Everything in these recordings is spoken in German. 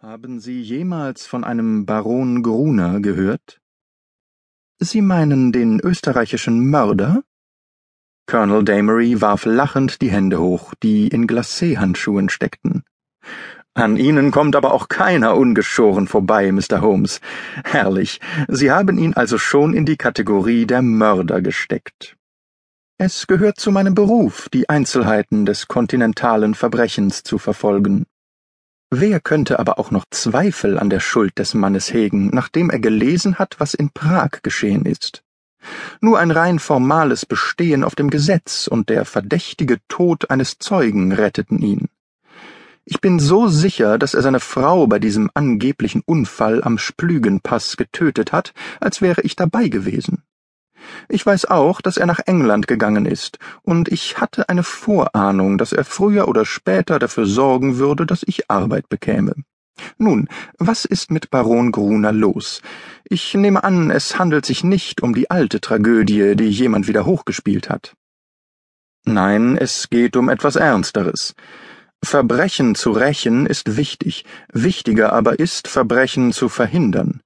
Haben Sie jemals von einem Baron Gruner gehört? Sie meinen den österreichischen Mörder? Colonel Damery warf lachend die Hände hoch, die in Glacéhandschuhen steckten. An Ihnen kommt aber auch keiner ungeschoren vorbei, Mr. Holmes. Herrlich. Sie haben ihn also schon in die Kategorie der Mörder gesteckt. Es gehört zu meinem Beruf, die Einzelheiten des kontinentalen Verbrechens zu verfolgen. Wer könnte aber auch noch Zweifel an der Schuld des Mannes hegen, nachdem er gelesen hat, was in Prag geschehen ist? Nur ein rein formales Bestehen auf dem Gesetz und der verdächtige Tod eines Zeugen retteten ihn. Ich bin so sicher, dass er seine Frau bei diesem angeblichen Unfall am Splügenpass getötet hat, als wäre ich dabei gewesen. Ich weiß auch, dass er nach England gegangen ist, und ich hatte eine Vorahnung, dass er früher oder später dafür sorgen würde, dass ich Arbeit bekäme. Nun, was ist mit Baron Gruner los? Ich nehme an, es handelt sich nicht um die alte Tragödie, die jemand wieder hochgespielt hat. Nein, es geht um etwas Ernsteres. Verbrechen zu rächen ist wichtig, wichtiger aber ist, Verbrechen zu verhindern.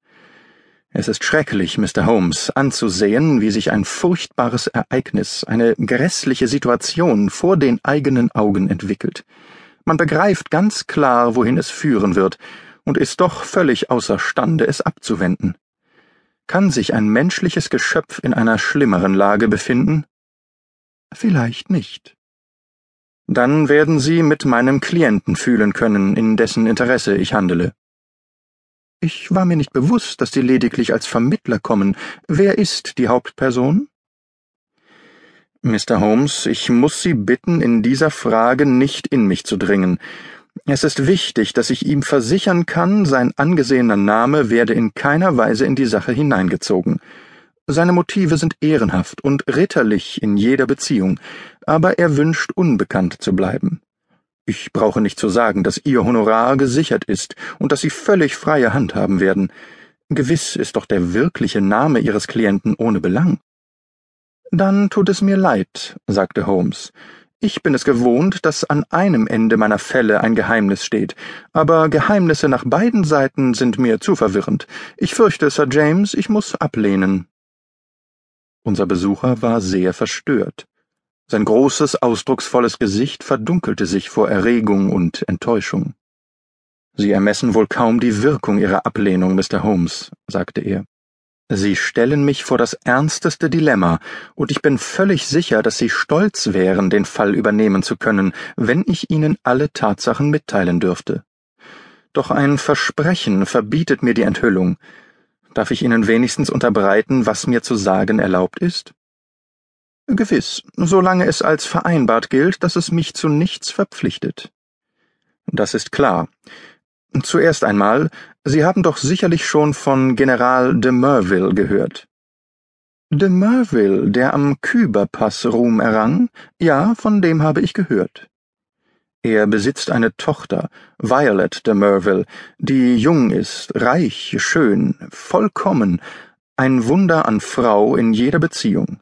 Es ist schrecklich, Mr. Holmes, anzusehen, wie sich ein furchtbares Ereignis, eine grässliche Situation vor den eigenen Augen entwickelt. Man begreift ganz klar, wohin es führen wird, und ist doch völlig außerstande, es abzuwenden. Kann sich ein menschliches Geschöpf in einer schlimmeren Lage befinden? Vielleicht nicht. Dann werden Sie mit meinem Klienten fühlen können, in dessen Interesse ich handele. Ich war mir nicht bewusst, dass Sie lediglich als Vermittler kommen. Wer ist die Hauptperson? Mr. Holmes, ich muss Sie bitten, in dieser Frage nicht in mich zu dringen. Es ist wichtig, dass ich ihm versichern kann, sein angesehener Name werde in keiner Weise in die Sache hineingezogen. Seine Motive sind ehrenhaft und ritterlich in jeder Beziehung, aber er wünscht unbekannt zu bleiben. Ich brauche nicht zu sagen, dass Ihr Honorar gesichert ist und dass Sie völlig freie Hand haben werden. Gewiss ist doch der wirkliche Name Ihres Klienten ohne Belang. Dann tut es mir leid, sagte Holmes. Ich bin es gewohnt, dass an einem Ende meiner Fälle ein Geheimnis steht, aber Geheimnisse nach beiden Seiten sind mir zu verwirrend. Ich fürchte, Sir James, ich muss ablehnen. Unser Besucher war sehr verstört. Sein großes, ausdrucksvolles Gesicht verdunkelte sich vor Erregung und Enttäuschung. Sie ermessen wohl kaum die Wirkung Ihrer Ablehnung, Mr. Holmes, sagte er. Sie stellen mich vor das ernsteste Dilemma, und ich bin völlig sicher, dass Sie stolz wären, den Fall übernehmen zu können, wenn ich Ihnen alle Tatsachen mitteilen dürfte. Doch ein Versprechen verbietet mir die Enthüllung. Darf ich Ihnen wenigstens unterbreiten, was mir zu sagen erlaubt ist? Gewiss, solange es als vereinbart gilt, dass es mich zu nichts verpflichtet. Das ist klar. Zuerst einmal, Sie haben doch sicherlich schon von General de Merville gehört. De Merville, der am Küberpass Ruhm errang? Ja, von dem habe ich gehört. Er besitzt eine Tochter, Violet de Merville, die jung ist, reich, schön, vollkommen, ein Wunder an Frau in jeder Beziehung.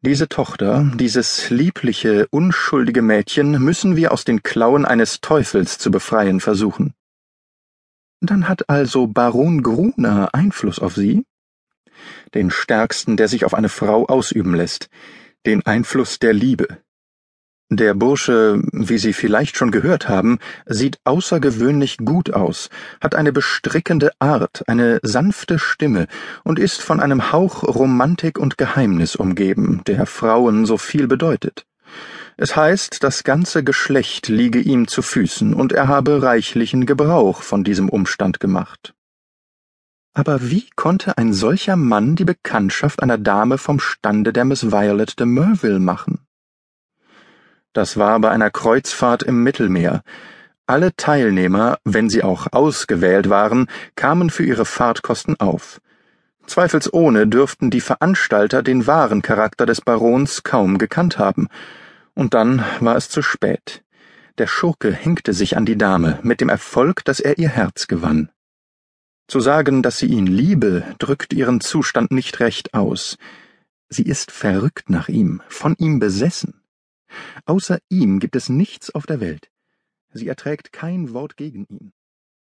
Diese Tochter, dieses liebliche, unschuldige Mädchen müssen wir aus den Klauen eines Teufels zu befreien versuchen. Dann hat also Baron Gruner Einfluss auf Sie? Den stärksten, der sich auf eine Frau ausüben lässt, den Einfluss der Liebe. Der Bursche, wie Sie vielleicht schon gehört haben, sieht außergewöhnlich gut aus, hat eine bestrickende Art, eine sanfte Stimme und ist von einem Hauch Romantik und Geheimnis umgeben, der Frauen so viel bedeutet. Es heißt, das ganze Geschlecht liege ihm zu Füßen und er habe reichlichen Gebrauch von diesem Umstand gemacht. Aber wie konnte ein solcher Mann die Bekanntschaft einer Dame vom Stande der Miss Violet de Merville machen? Das war bei einer Kreuzfahrt im Mittelmeer. Alle Teilnehmer, wenn sie auch ausgewählt waren, kamen für ihre Fahrtkosten auf. Zweifelsohne dürften die Veranstalter den wahren Charakter des Barons kaum gekannt haben. Und dann war es zu spät. Der Schurke hängte sich an die Dame, mit dem Erfolg, dass er ihr Herz gewann. Zu sagen, dass sie ihn liebe, drückt ihren Zustand nicht recht aus. Sie ist verrückt nach ihm, von ihm besessen. Außer ihm gibt es nichts auf der Welt. Sie erträgt kein Wort gegen ihn.